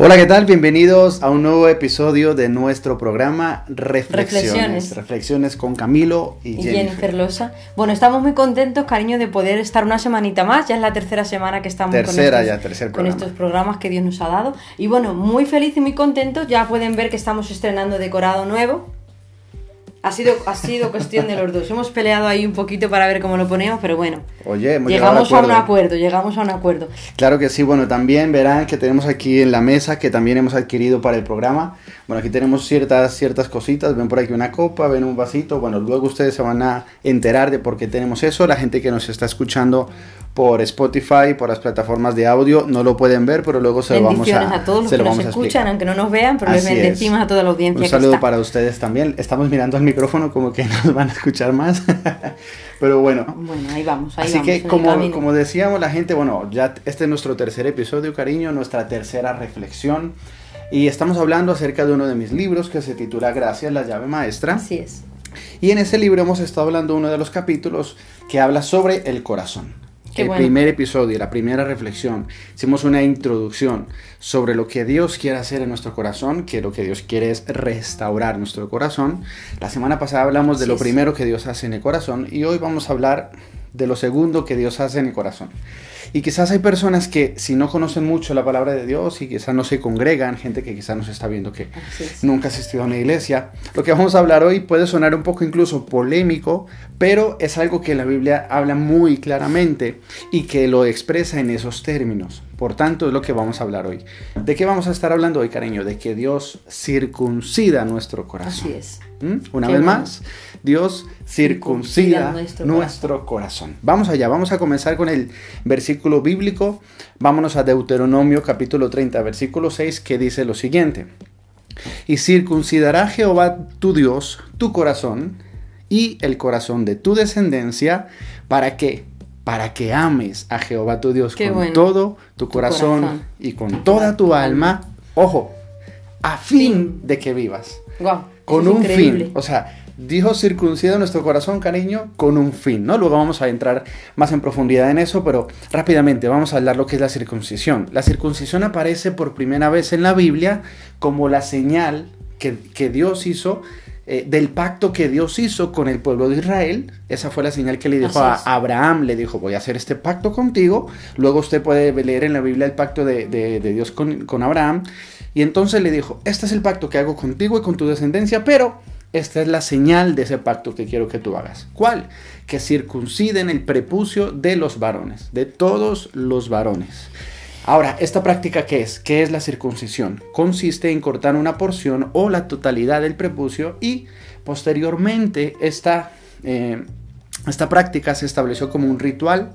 Hola, ¿qué tal? Bienvenidos a un nuevo episodio de nuestro programa Reflexiones. Reflexiones. Reflexiones con Camilo y, y Jennifer. Jennifer Losa. Bueno, estamos muy contentos, cariño, de poder estar una semanita más. Ya es la tercera semana que estamos Tercera con, ya, estos, con estos programas que Dios nos ha dado. Y bueno, muy feliz y muy contentos. Ya pueden ver que estamos estrenando decorado nuevo. Ha sido, ha sido cuestión de los dos. Hemos peleado ahí un poquito para ver cómo lo ponemos, pero bueno. Oye, hemos llegamos a un acuerdo. llegamos a un acuerdo. Claro que sí, bueno, también verán que tenemos aquí en la mesa que también hemos adquirido para el programa. Bueno, aquí tenemos ciertas, ciertas cositas, ven por aquí una copa, ven un vasito, bueno, luego ustedes se van a enterar de por qué tenemos eso. La gente que nos está escuchando por Spotify, por las plataformas de audio, no lo pueden ver, pero luego se lo vamos a, a, todos los se que lo nos escuchan, aunque no nos vean, pero les bendecimos a toda la audiencia Un que saludo está. para ustedes también. Estamos mirando al micrófono como que nos van a escuchar más. Pero bueno. Bueno, ahí vamos, ahí Así vamos. que como, como decíamos la gente, bueno, ya este es nuestro tercer episodio, cariño, nuestra tercera reflexión. Y estamos hablando acerca de uno de mis libros que se titula Gracias, la llave maestra. Así es. Y en ese libro hemos estado hablando de uno de los capítulos que habla sobre el corazón. Qué el bueno. primer episodio, la primera reflexión, hicimos una introducción sobre lo que Dios quiere hacer en nuestro corazón, que lo que Dios quiere es restaurar nuestro corazón. La semana pasada hablamos de lo primero que Dios hace en el corazón y hoy vamos a hablar de lo segundo que Dios hace en el corazón. Y quizás hay personas que si no conocen mucho la palabra de Dios y quizás no se congregan, gente que quizás nos está viendo que es. nunca ha asistido a una iglesia. Lo que vamos a hablar hoy puede sonar un poco incluso polémico, pero es algo que la Biblia habla muy claramente y que lo expresa en esos términos. Por tanto, es lo que vamos a hablar hoy. ¿De qué vamos a estar hablando hoy, cariño? De que Dios circuncida nuestro corazón. Así es. ¿Mm? Una Qué vez bueno. más, Dios circuncida nuestro nuestro corazón. Vamos allá, vamos a comenzar con el versículo bíblico. Vámonos a Deuteronomio capítulo 30, versículo 6, que dice lo siguiente. Y circuncidará Jehová tu Dios tu corazón y el corazón de tu descendencia, ¿para qué? Para que ames a Jehová tu Dios Qué con bueno. todo tu corazón, corazón. y con toda tu alma. Ojo, a fin Fin. de que vivas con un increíble. fin. O sea, Dios circuncida nuestro corazón, cariño, con un fin, ¿no? Luego vamos a entrar más en profundidad en eso, pero rápidamente vamos a hablar lo que es la circuncisión. La circuncisión aparece por primera vez en la Biblia como la señal que, que Dios hizo eh, del pacto que Dios hizo con el pueblo de Israel. Esa fue la señal que le dijo a. Abraham, le dijo, voy a hacer este pacto contigo. Luego usted puede leer en la Biblia el pacto de, de- de Dios con, con Abraham. Y entonces le dijo, este es el pacto que hago contigo y con tu descendencia, pero esta es la señal de ese pacto que quiero que tú hagas. ¿Cuál? Que circunciden el prepucio de los varones, de todos los varones. Ahora, ¿esta práctica qué es? ¿Qué es la circuncisión? Consiste en cortar una porción o la totalidad del prepucio y posteriormente esta, eh, esta práctica se estableció como un ritual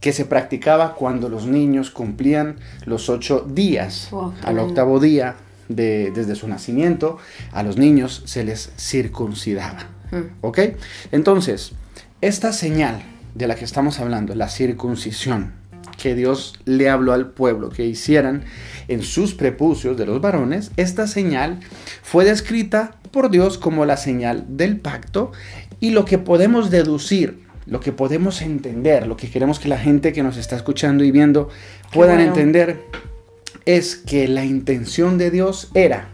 que se practicaba cuando los niños cumplían los ocho días. Wow, Al octavo día, de- desde su nacimiento, a los niños se les circuncidaba. Mm. ¿Ok? Entonces, esta señal de la que estamos hablando, la circuncisión, que Dios le habló al pueblo que hicieran en sus prepucios de los varones, esta señal fue descrita por Dios como la señal del pacto y lo que podemos deducir, lo que podemos entender, lo que queremos que la gente que nos está escuchando y viendo puedan bueno. entender es que la intención de Dios era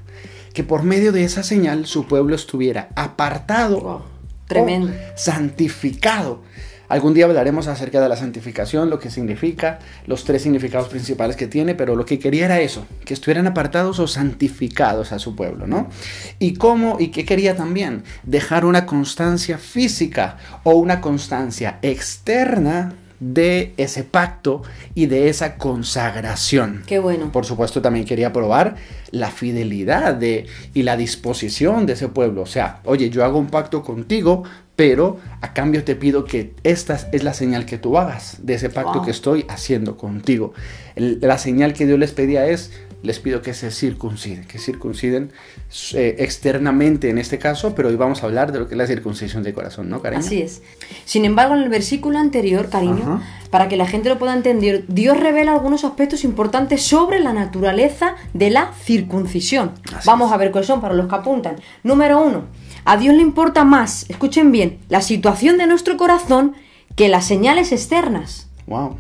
que por medio de esa señal su pueblo estuviera apartado Wow, tremendo. santificado. Algún día hablaremos acerca de la santificación, lo que significa, los tres significados principales que tiene, pero lo que quería era eso, que estuvieran apartados o santificados a su pueblo, ¿no? Y cómo y qué quería también, dejar una constancia física o una constancia externa de ese pacto y de esa consagración. Qué bueno. Por supuesto, también quería probar la fidelidad de, y la disposición de ese pueblo. O sea, oye, yo hago un pacto contigo, pero a cambio te pido que esta es la señal que tú hagas de ese pacto Wow. que estoy haciendo contigo. El- la señal que Dios les pedía es, les pido que se circunciden, que circunciden eh, externamente en este caso, pero hoy vamos a hablar de lo que es la circuncisión de corazón, ¿no, cariño? Así es. Sin embargo, en el versículo anterior, cariño, Ajá. para que la gente lo pueda entender, Dios revela algunos aspectos importantes sobre la naturaleza de la circuncisión. Así Vamos es. a ver cuáles son para los que apuntan. Número uno, a Dios le importa más, escuchen bien, la situación de nuestro corazón que las señales externas. Wow.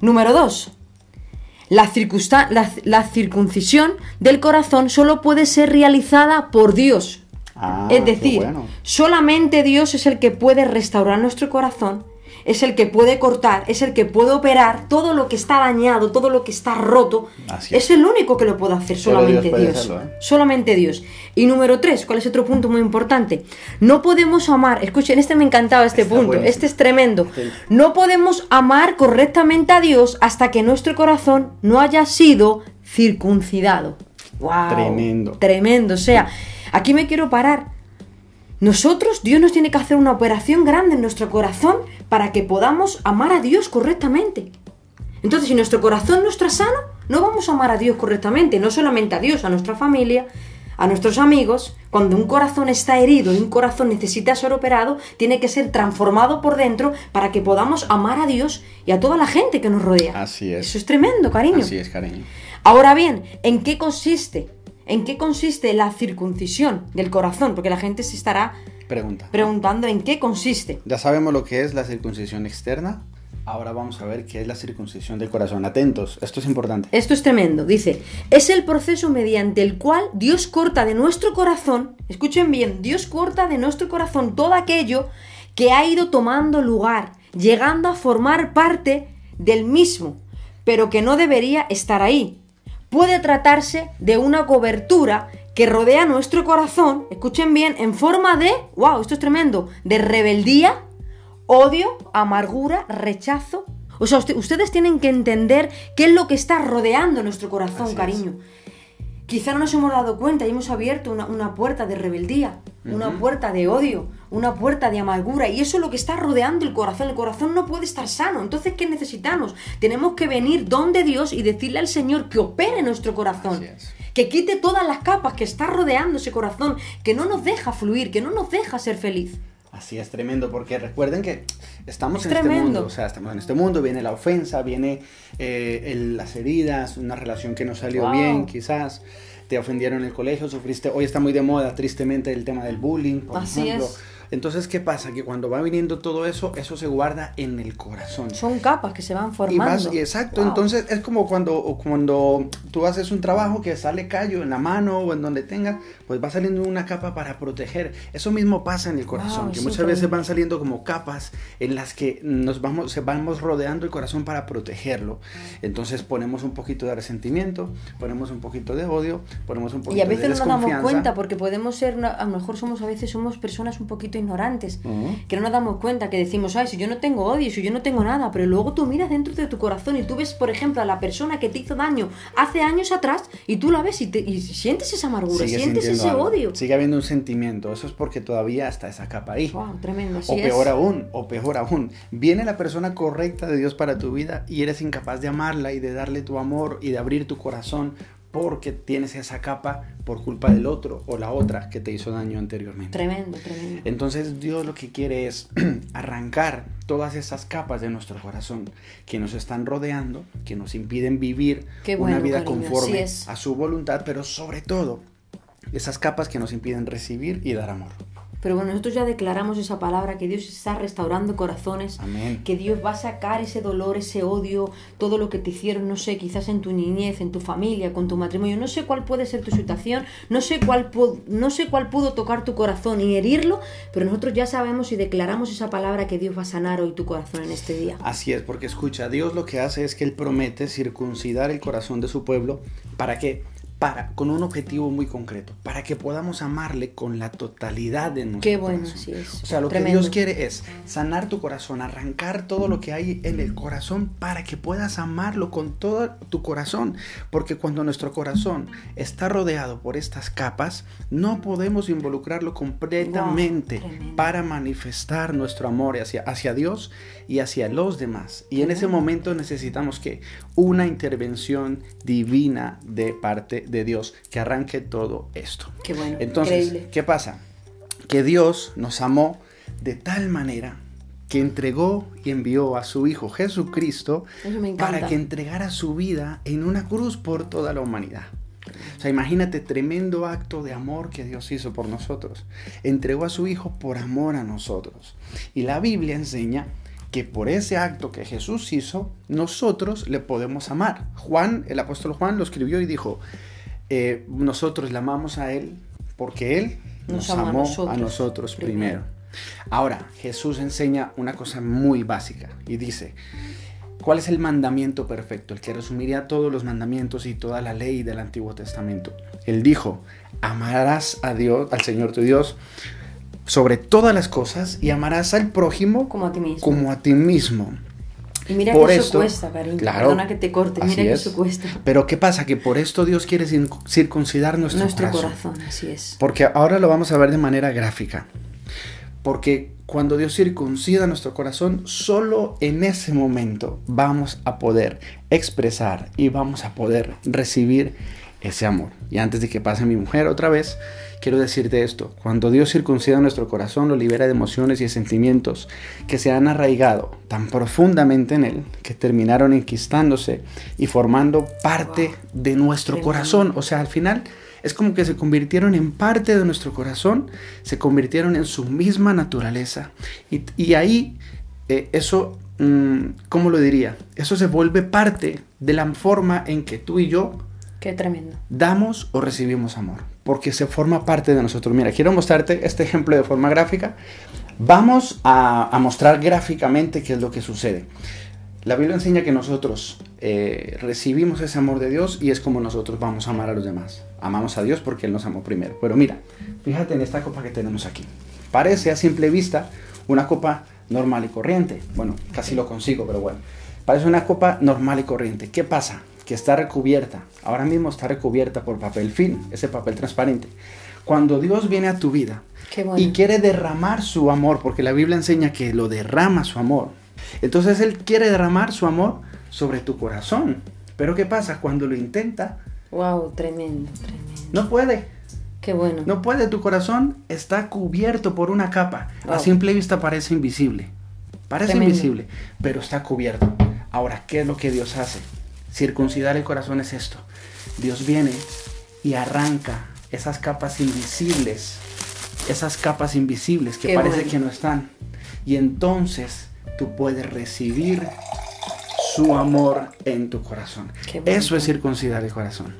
Número dos, la, la- la circuncisión del corazón solo puede ser realizada por Dios. Ah, es decir, bueno. solamente Dios es el que puede restaurar nuestro corazón, es el que puede cortar, es el que puede operar todo lo que está dañado, todo lo que está roto. Así es. es. el único que lo puede hacer, solamente Dios puede Dios. hacerlo, ¿eh? Solamente Dios. Y número tres, ¿cuál es otro punto muy importante? No podemos amar, escuchen, este me encantaba este Está punto, buenísimo. este es tremendo. Sí. No podemos amar correctamente a Dios hasta que nuestro corazón no haya sido circuncidado. ¡Wow! Tremendo. Tremendo. O sea, aquí me quiero parar. Nosotros, Dios nos tiene que hacer una operación grande en nuestro corazón para que podamos amar a Dios correctamente. Entonces, si nuestro corazón no está sano, no vamos a amar a Dios correctamente, no solamente a Dios, a nuestra familia, a nuestros amigos. Cuando un corazón está herido y un corazón necesita ser operado, tiene que ser transformado por dentro para que podamos amar a Dios y a toda la gente que nos rodea. Así es. Eso es tremendo, cariño. Así es, cariño. Ahora bien, ¿en qué consiste? ¿En qué consiste la circuncisión del corazón? Porque la gente se estará Pregunta. preguntando en qué consiste. Ya sabemos lo que es la circuncisión externa. Ahora vamos a ver qué es la circuncisión del corazón. Atentos, esto es importante. Esto es tremendo. Dice, es el proceso mediante el cual Dios corta de nuestro corazón, escuchen bien, Dios corta de nuestro corazón todo aquello que ha ido tomando lugar, llegando a formar parte del mismo, pero que no debería estar ahí. Puede tratarse de una cobertura que rodea nuestro corazón, escuchen bien, en forma de, wow, esto es tremendo, de rebeldía, odio, amargura, rechazo. O sea, usted- ustedes tienen que entender qué es lo que está rodeando nuestro corazón, Así es. cariño. Quizá no nos hemos dado cuenta y hemos abierto una, una puerta de rebeldía, una puerta de odio, una puerta de amargura. Y eso es lo que está rodeando el corazón. El corazón no puede estar sano. Entonces, ¿qué necesitamos? Tenemos que venir donde Dios y decirle al Señor que opere nuestro corazón. Que quite todas las capas que está rodeando ese corazón, que no nos deja fluir, que no nos deja ser feliz. Así es tremendo, porque recuerden que estamos Es en este mundo, o sea, estamos en este mundo, viene la ofensa, viene eh, el- las heridas, una relación que no salió Wow. bien, quizás te ofendieron en el colegio, sufriste, hoy está muy de moda tristemente el tema del bullying, por Así ejemplo. es. Entonces, ¿qué pasa? Que cuando va viniendo todo eso, eso se guarda en el corazón. Son capas que se van Y formando. vas, y exacto, Wow. entonces es como cuando, cuando tú haces un trabajo que sale callo en la mano o en donde tengas, pues va saliendo una capa para proteger. Eso mismo pasa en el corazón, Wow, que muchas veces van saliendo como capas en las que nos vamos, se vamos rodeando el corazón para protegerlo. Entonces ponemos un poquito de resentimiento, ponemos un poquito de odio, ponemos un poquito Y a veces de no nos damos cuenta porque podemos ser, una- a lo mejor somos a veces somos personas un poquito ignorantes, que no nos damos cuenta, que decimos, ay, si yo no tengo odio, si yo no tengo nada, pero luego tú miras dentro de tu corazón y tú ves, por ejemplo, a la persona que te hizo daño hace años atrás y tú la ves y, te, y sientes esa amargura, Sigue sientes ese algo. odio. Sigue habiendo un sentimiento, eso es porque todavía está esa capa ahí. Wow, tremendo, así O es. peor aún, o peor aún, viene la persona correcta de Dios para tu vida y eres incapaz de amarla y de darle tu amor y de abrir tu corazón porque tienes esa capa por culpa del otro o la otra que te hizo daño anteriormente. Tremendo, tremendo. Entonces Dios lo que quiere es arrancar todas esas capas de nuestro corazón que nos están rodeando, que nos impiden vivir una vida cariño, conforme a su voluntad, pero sobre todo esas capas que nos impiden recibir y dar amor. Pero bueno, nosotros ya declaramos esa palabra, que Dios está restaurando corazones, Amén. que Dios va a sacar ese dolor, ese odio, todo lo que te hicieron, no sé, quizás en tu niñez, en tu familia, con tu matrimonio, no sé cuál puede ser tu situación, no sé cuál, no sé cuál pudo tocar tu corazón y herirlo, pero nosotros ya sabemos y declaramos esa palabra que Dios va a sanar hoy tu corazón en este día. Así es, porque escucha, Dios lo que hace es que Él promete circuncidar el corazón de su pueblo para que, para, con un objetivo muy concreto, para que podamos amarle con la totalidad de nuestro Qué bueno, corazón. así es. O sea, lo Tremendo. que Dios quiere es sanar tu corazón, arrancar todo lo que hay en el corazón para que puedas amarlo con todo tu corazón. Porque cuando nuestro corazón está rodeado por estas capas, no podemos involucrarlo completamente Wow, para manifestar nuestro amor hacia, hacia Dios y hacia los demás. Y en ese momento necesitamos que una intervención divina de parte de Dios que arranque todo esto. Qué bueno, Entonces, increíble. ¿qué pasa? Que Dios nos amó de tal manera que entregó y envió a su Hijo Jesucristo para que entregara su vida en una cruz por toda la humanidad. O sea, imagínate tremendo acto de amor que Dios hizo por nosotros. Entregó a su Hijo por amor a nosotros. Y la Biblia enseña que por ese acto que Jesús hizo, nosotros le podemos amar. Juan, el apóstol Juan, lo escribió y dijo, eh, nosotros le amamos a Él porque Él nos, amó a nosotros, primero. Ahora, Jesús enseña una cosa muy básica y dice, ¿cuál es el mandamiento perfecto? El que resumiría todos los mandamientos y toda la ley del Antiguo Testamento. Él dijo, amarás a Dios, al Señor tu Dios, sobre todas las cosas y amarás al prójimo como a ti mismo. Como a ti mismo. Y mira que eso cuesta, cariño. Perdona que te corte, mira que eso cuesta. Pero ¿qué pasa? Que por esto Dios quiere circuncidar nuestro, nuestro corazón. Así es. Porque ahora lo vamos a ver de manera gráfica. Porque cuando Dios circuncida nuestro corazón, solo en ese momento vamos a poder expresar y vamos a poder recibir ese amor. Y antes de que pase mi mujer otra vez, quiero decirte esto. Cuando Dios circuncida nuestro corazón, lo libera de emociones y sentimientos que se han arraigado tan profundamente en él que terminaron enquistándose y formando parte de nuestro corazón. O sea, al final es como que se convirtieron en parte de nuestro corazón, se convirtieron en su misma naturaleza. Y, ahí eh, eso, mm, ¿cómo lo diría? Eso se vuelve parte de la forma en que tú y yo Qué tremendo. Damos o recibimos amor, porque se forma parte de nosotros. Mira, quiero mostrarte este ejemplo de forma gráfica. Vamos a, mostrar gráficamente qué es lo que sucede. La Biblia enseña que nosotros eh, recibimos ese amor de Dios y es como nosotros vamos a amar a los demás. Amamos a Dios porque Él nos amó primero. Pero mira, fíjate en esta copa que tenemos aquí. Parece a simple vista una copa normal y corriente. Bueno, casi lo consigo, pero bueno. Parece una copa normal y corriente. ¿Qué pasa? Que está recubierta, ahora mismo está recubierta por papel film, ese papel transparente. Cuando Dios viene a tu vida y quiere derramar su amor, porque la Biblia enseña que lo derrama su amor, entonces Él quiere derramar su amor sobre tu corazón. Pero ¿qué pasa? Cuando lo intenta... Wow, tremendo, tremendo. No puede. Qué bueno. No puede, tu corazón está cubierto por una capa. A simple vista parece invisible. Parece invisible, pero está cubierto. Ahora, ¿qué es lo que Dios hace? Circuncidar el corazón es esto. Dios viene y arranca esas capas invisibles, esas capas invisibles que parece que no están. Y entonces tú puedes recibir su amor en tu corazón. Eso es circuncidar el corazón.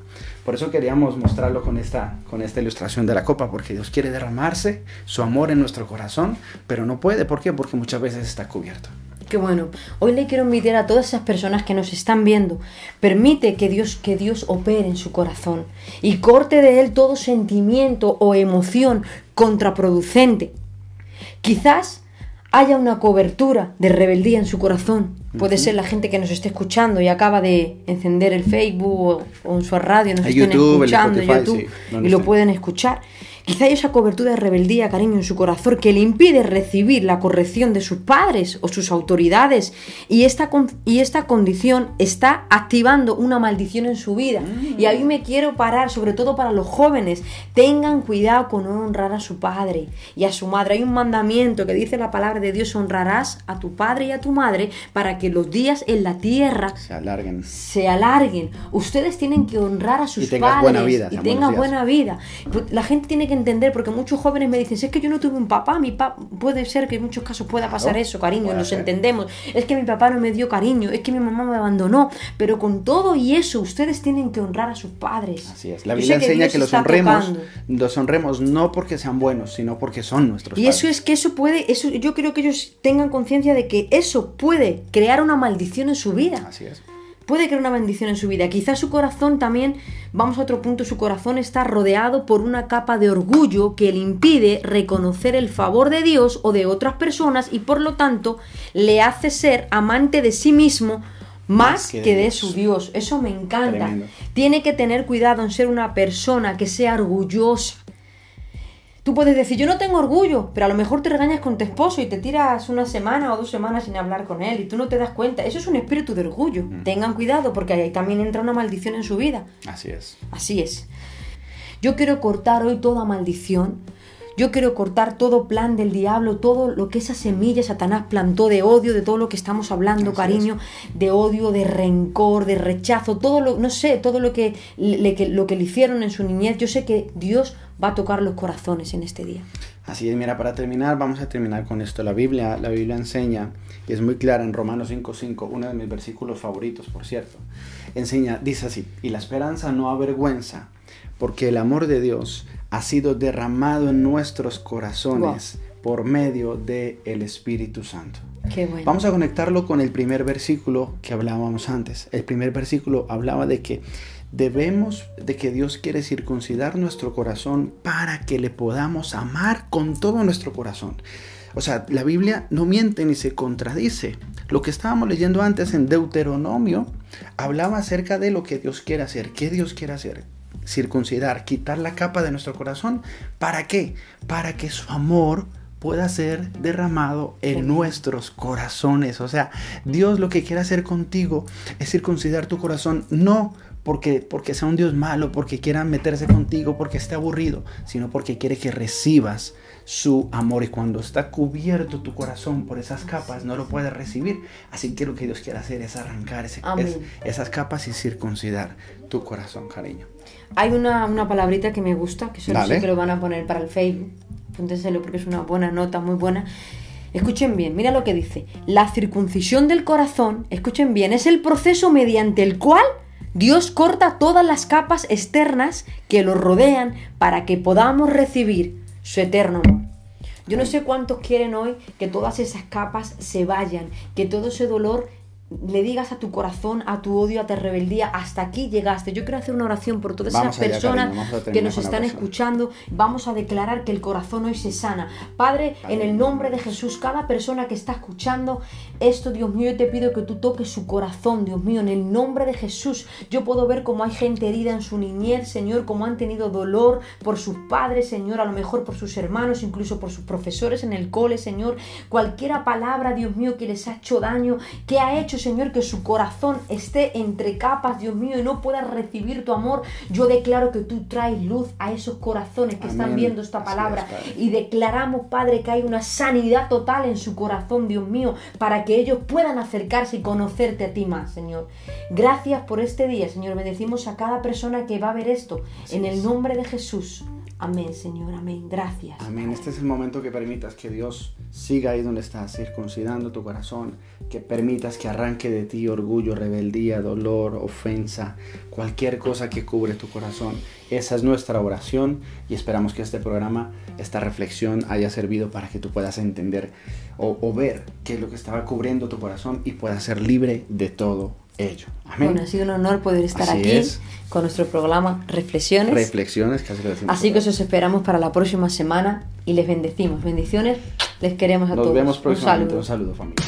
Por eso queríamos mostrarlo con esta, con esta ilustración de la copa, porque Dios quiere derramarse su amor en nuestro corazón, pero no puede. ¿Por qué? Porque muchas veces está cubierto. Qué bueno. Hoy le quiero invitar a todas esas personas que nos están viendo. Permite que Dios, que Dios opere en su corazón y corte de él todo sentimiento o emoción contraproducente. Quizás haya una cobertura de rebeldía en su corazón. Puede ser la gente que nos esté escuchando y acaba de encender el Facebook o, en su radio, nos estén escuchando en YouTube y lo pueden escuchar. Quizá hay esa cobertura de rebeldía, cariño, en su corazón que le impide recibir la corrección de sus padres o sus autoridades y esta, y esta condición está activando una maldición en su vida. Y ahí me quiero parar, sobre todo para los jóvenes, tengan cuidado con honrar a su padre y a su madre. Hay un mandamiento que dice la palabra de Dios, honrarás a tu padre y a tu madre para que los días en la tierra se alarguen. Se alarguen. Ustedes tienen que honrar a sus y padres buena vida, y tengan buena vida. La gente tiene que entender, porque muchos jóvenes me dicen, si es que yo no tuve un papá, mi papá, puede ser que en muchos casos pueda pasar eso, cariño, nos entendemos, es que mi papá no me dio cariño, es que mi mamá me abandonó, pero con todo y eso, ustedes tienen que honrar a sus padres. Así es, la Biblia enseña que, los honremos, los honremos no porque sean buenos, sino porque son nuestros y eso es que eso puede, eso, yo creo que ellos tengan conciencia de que eso puede crear una maldición en su vida. Así es puede crear una bendición en su vida. Quizás su corazón también, vamos a otro punto, su corazón está rodeado por una capa de orgullo que le impide reconocer el favor de Dios o de otras personas y por lo tanto le hace ser amante de sí mismo más, que, de, su Dios. Eso me encanta. Tiene que tener cuidado en ser una persona que sea orgullosa Tú puedes decir, yo no tengo orgullo, pero a lo mejor te regañas con tu esposo y te tiras una semana o dos semanas sin hablar con él y tú no te das cuenta. Eso es un espíritu de orgullo. Mm. Tengan cuidado porque ahí también entra una maldición en su vida. Así es. Así es. Yo quiero cortar hoy toda maldición Yo quiero cortar todo plan del diablo, todo lo que esa semilla Satanás plantó de odio, de todo lo que estamos hablando, Así cariño, de odio, de rencor, de rechazo, todo lo, no sé, todo lo que, le, que- lo que le hicieron en su niñez. Yo sé que Dios va a tocar los corazones en este día. Así es, mira, para terminar, vamos a terminar con esto. La Biblia, la Biblia enseña, y es muy clara en Romanos 5.5, uno de mis versículos favoritos, por cierto. Enseña, dice así, y la esperanza no avergüenza, porque el amor de Dios ha sido derramado en nuestros corazones por medio del el Espíritu Santo. Qué bueno. Vamos a conectarlo con el primer versículo que hablábamos antes. El primer versículo hablaba de que debemos, de que Dios quiere circuncidar nuestro corazón para que le podamos amar con todo nuestro corazón. O sea, la Biblia no miente ni se contradice. Lo que estábamos leyendo antes en Deuteronomio hablaba acerca de lo que Dios quiere hacer. ¿Qué Dios quiere hacer? Circuncidar, quitar la capa de nuestro corazón. ¿Para qué? Para que su amor pueda ser derramado en nuestros corazones. O sea, Dios lo que quiere hacer contigo es circuncidar tu corazón, no porque, porque sea un Dios malo, porque quiera meterse contigo, porque esté aburrido, sino porque quiere que recibas su amor. Y cuando está cubierto tu corazón por esas capas, no lo puedes recibir. Así que lo que Dios quiere hacer es arrancar ese- Amén. es- esas capas y circuncidar tu corazón, cariño. Hay una, una palabrita que me gusta, que solo Dale. sé que lo van a poner para el Facebook. Apúntenselo porque es una buena nota, muy buena. Escuchen bien, mira lo que dice. La circuncisión del corazón, escuchen bien, es el proceso mediante el cual Dios corta todas las capas externas que lo rodean para que podamos recibir su eterno amor. Yo no sé cuántos quieren hoy que todas esas capas se vayan, que todo ese dolor le digas a tu corazón, a tu odio, a tu rebeldía, hasta aquí llegaste. Yo quiero hacer una oración por todas Vamos esas allá, personas cariño, que nos están escuchando. Vamos a declarar que el corazón hoy se sana. Padre, en el nombre de Jesús, cada persona que está escuchando esto, Dios mío, yo te pido que tú toques su corazón, Dios mío, en el nombre de Jesús. Yo puedo ver cómo hay gente herida en su niñez, Señor, cómo han tenido dolor por sus padres, Señor, a lo mejor por sus hermanos, incluso por sus profesores en el cole, Señor. Cualquiera palabra, Dios mío, que les ha hecho daño, que ha hecho, Señor, que su corazón esté entre capas, Dios mío, y no pueda recibir tu amor. Yo declaro que tú traes luz a esos corazones que están viendo esta palabra es, y declaramos, Padre, que hay una sanidad total en su corazón, Dios mío, para que ellos puedan acercarse y conocerte a ti más, Señor. Gracias por este día, Señor. Bendecimos a cada persona que va a ver esto. en el nombre de Jesús. Amén, Señor. Amén. Gracias. Amén. Este es el momento que permitas que Dios siga ahí donde estás, circuncidando tu corazón, que permitas que arranque de ti orgullo, rebeldía, dolor, ofensa, cualquier cosa que cubre tu corazón. Esa es nuestra oración y esperamos que este programa, esta reflexión haya servido para que tú puedas entender o, ver qué es lo que estaba cubriendo tu corazón y puedas ser libre de todo ello. Amén. Bueno, ha sido un honor poder estar Así aquí es. con nuestro programa Reflexiones. Reflexiones, casi lo decimos Así que os esperamos para la próxima semana y les bendecimos. Bendiciones, les queremos a Nos todos. vemos Un próximamente. saludo. Un saludo, familia.